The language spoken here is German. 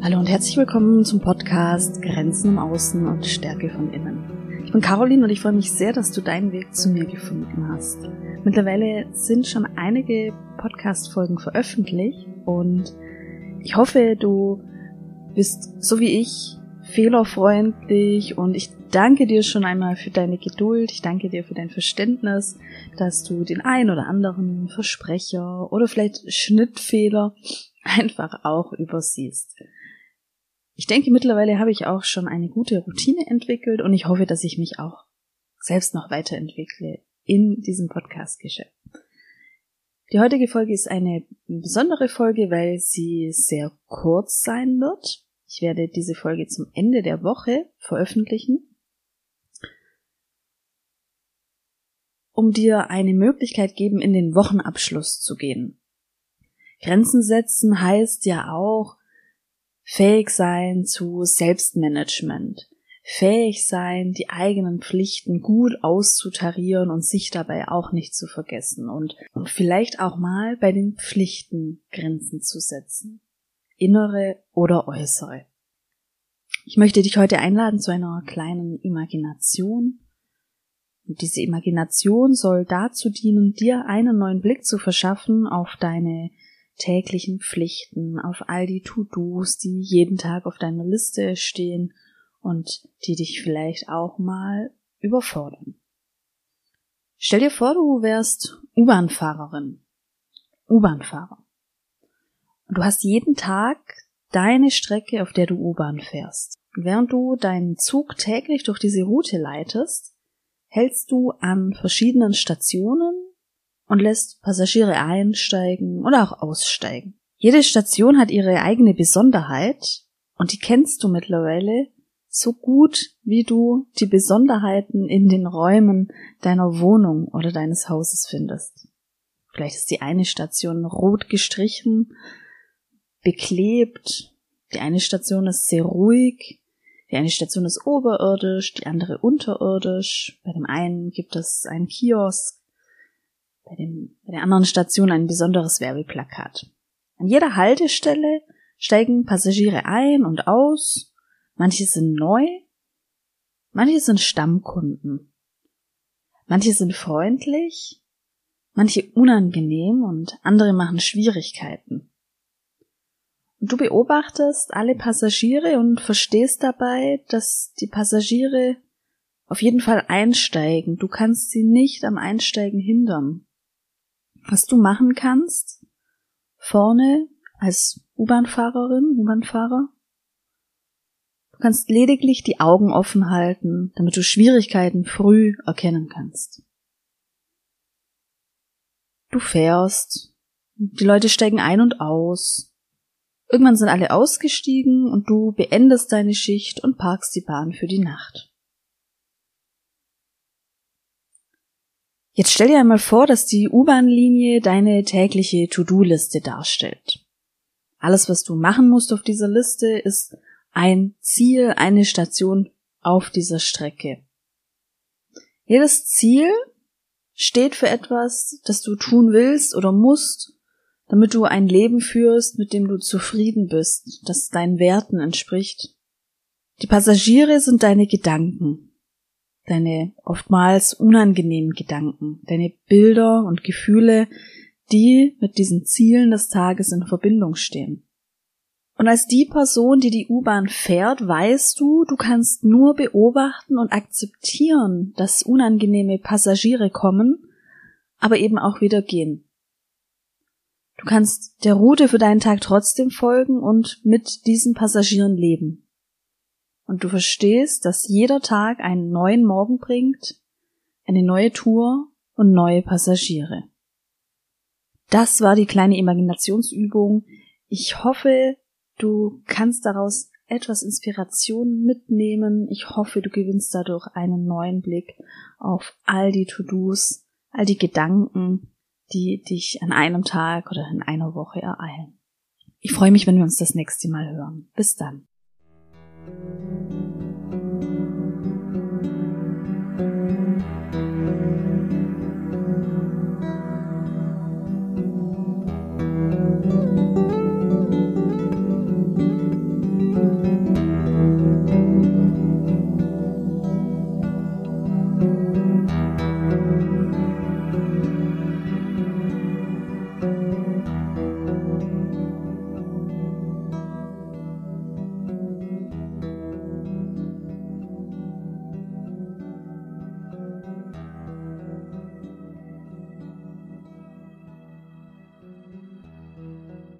Hallo und herzlich willkommen zum Podcast Grenzen im Außen und Stärke von Innen. Ich bin Caroline und ich freue mich sehr, dass du deinen Weg zu mir gefunden hast. Mittlerweile sind schon einige Podcast-Folgen veröffentlicht und ich hoffe, du bist so wie ich fehlerfreundlich und ich danke dir schon einmal für deine Geduld, ich danke dir für dein Verständnis, dass du den ein oder anderen Versprecher oder vielleicht Schnittfehler einfach auch übersiehst. Ich denke, mittlerweile habe ich auch schon eine gute Routine entwickelt und ich hoffe, dass ich mich auch selbst noch weiterentwickle in diesem Podcast-Geschäft. Die heutige Folge ist eine besondere Folge, weil sie sehr kurz sein wird. Ich werde diese Folge zum Ende der Woche veröffentlichen, um dir eine Möglichkeit geben, in den Wochenabschluss zu gehen. Grenzen setzen heißt ja auch, fähig sein zu Selbstmanagement, fähig sein, die eigenen Pflichten gut auszutarieren und sich dabei auch nicht zu vergessen und, und vielleicht auch mal bei den Pflichten Grenzen zu setzen, innere oder äußere. Ich möchte dich heute einladen zu einer kleinen Imagination. Und diese Imagination soll dazu dienen, dir einen neuen Blick zu verschaffen auf deine täglichen Pflichten, auf all die To-Dos, die jeden Tag auf deiner Liste stehen und die dich vielleicht auch mal überfordern. Stell dir vor, du wärst U-Bahn-Fahrerin, U-Bahn-Fahrer. Du hast jeden Tag deine Strecke, auf der du U-Bahn fährst. Während du deinen Zug täglich durch diese Route leitest, hältst du an verschiedenen Stationen und lässt Passagiere einsteigen oder auch aussteigen. Jede Station hat ihre eigene Besonderheit und die kennst du mittlerweile so gut, wie du die Besonderheiten in den Räumen deiner Wohnung oder deines Hauses findest. Vielleicht ist die eine Station rot gestrichen, beklebt, die eine Station ist sehr ruhig, die eine Station ist oberirdisch, die andere unterirdisch. Bei dem einen gibt es einen Kiosk, bei, dem, bei der anderen Station ein besonderes Werbeplakat. An jeder Haltestelle steigen Passagiere ein und aus, manche sind neu, manche sind Stammkunden, manche sind freundlich, manche unangenehm und andere machen Schwierigkeiten. Du beobachtest alle Passagiere und verstehst dabei, dass die Passagiere auf jeden Fall einsteigen. Du kannst sie nicht am Einsteigen hindern. Was du machen kannst, vorne als U-Bahn-Fahrerin, U-Bahn-Fahrer, du kannst lediglich die Augen offen halten, damit du Schwierigkeiten früh erkennen kannst. Du fährst, die Leute steigen ein und aus. Irgendwann sind alle ausgestiegen und du beendest deine Schicht und parkst die Bahn für die Nacht. Jetzt stell dir einmal vor, dass die U-Bahn-Linie deine tägliche To-Do-Liste darstellt. Alles, was du machen musst auf dieser Liste, ist ein Ziel, eine Station auf dieser Strecke. Jedes Ziel steht für etwas, das du tun willst oder musst, damit du ein Leben führst, mit dem du zufrieden bist, das deinen Werten entspricht. Die Passagiere sind deine Gedanken, deine oftmals unangenehmen Gedanken, deine Bilder und Gefühle, die mit diesen Zielen des Tages in Verbindung stehen. Und als die Person, die die U-Bahn fährt, weißt du, du kannst nur beobachten und akzeptieren, dass unangenehme Passagiere kommen, aber eben auch wieder gehen. Du kannst der Route für deinen Tag trotzdem folgen und mit diesen Passagieren leben und du verstehst, dass jeder Tag einen neuen Morgen bringt, eine neue Tour und neue Passagiere. Das war die kleine Imaginationsübung. Ich hoffe, du kannst daraus etwas Inspiration mitnehmen. Ich hoffe, du gewinnst dadurch einen neuen Blick auf all die To-Dos, all die Gedanken, die dich an einem Tag oder in einer Woche ereilen. Ich freue mich, wenn wir uns das nächste Mal hören. Bis dann.